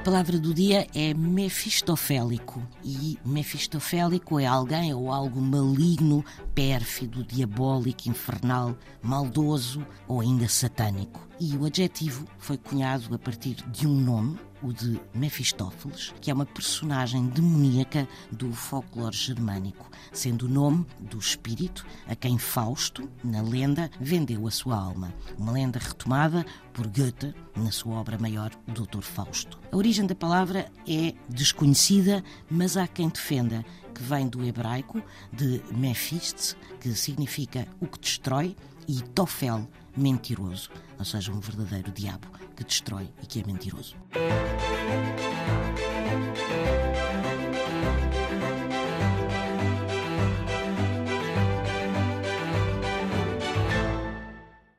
palavra do dia é mefistofélico. E mefistofélico é alguém ou algo maligno, pérfido, diabólico, infernal, maldoso ou ainda satânico. E o adjetivo foi cunhado a partir de um nome, o de Mefistófeles, que é uma personagem demoníaca do folclore germânico, sendo o nome do espírito a quem Fausto, na lenda, vendeu a sua alma. Uma lenda retomada por Goethe na sua obra maior, Doutor Fausto. A origem da palavra é desconhecida, mas há quem defenda que vem do hebraico de Mephist, que significa o que destrói, e Tofel, mentiroso, ou seja, um verdadeiro diabo que destrói e que é mentiroso.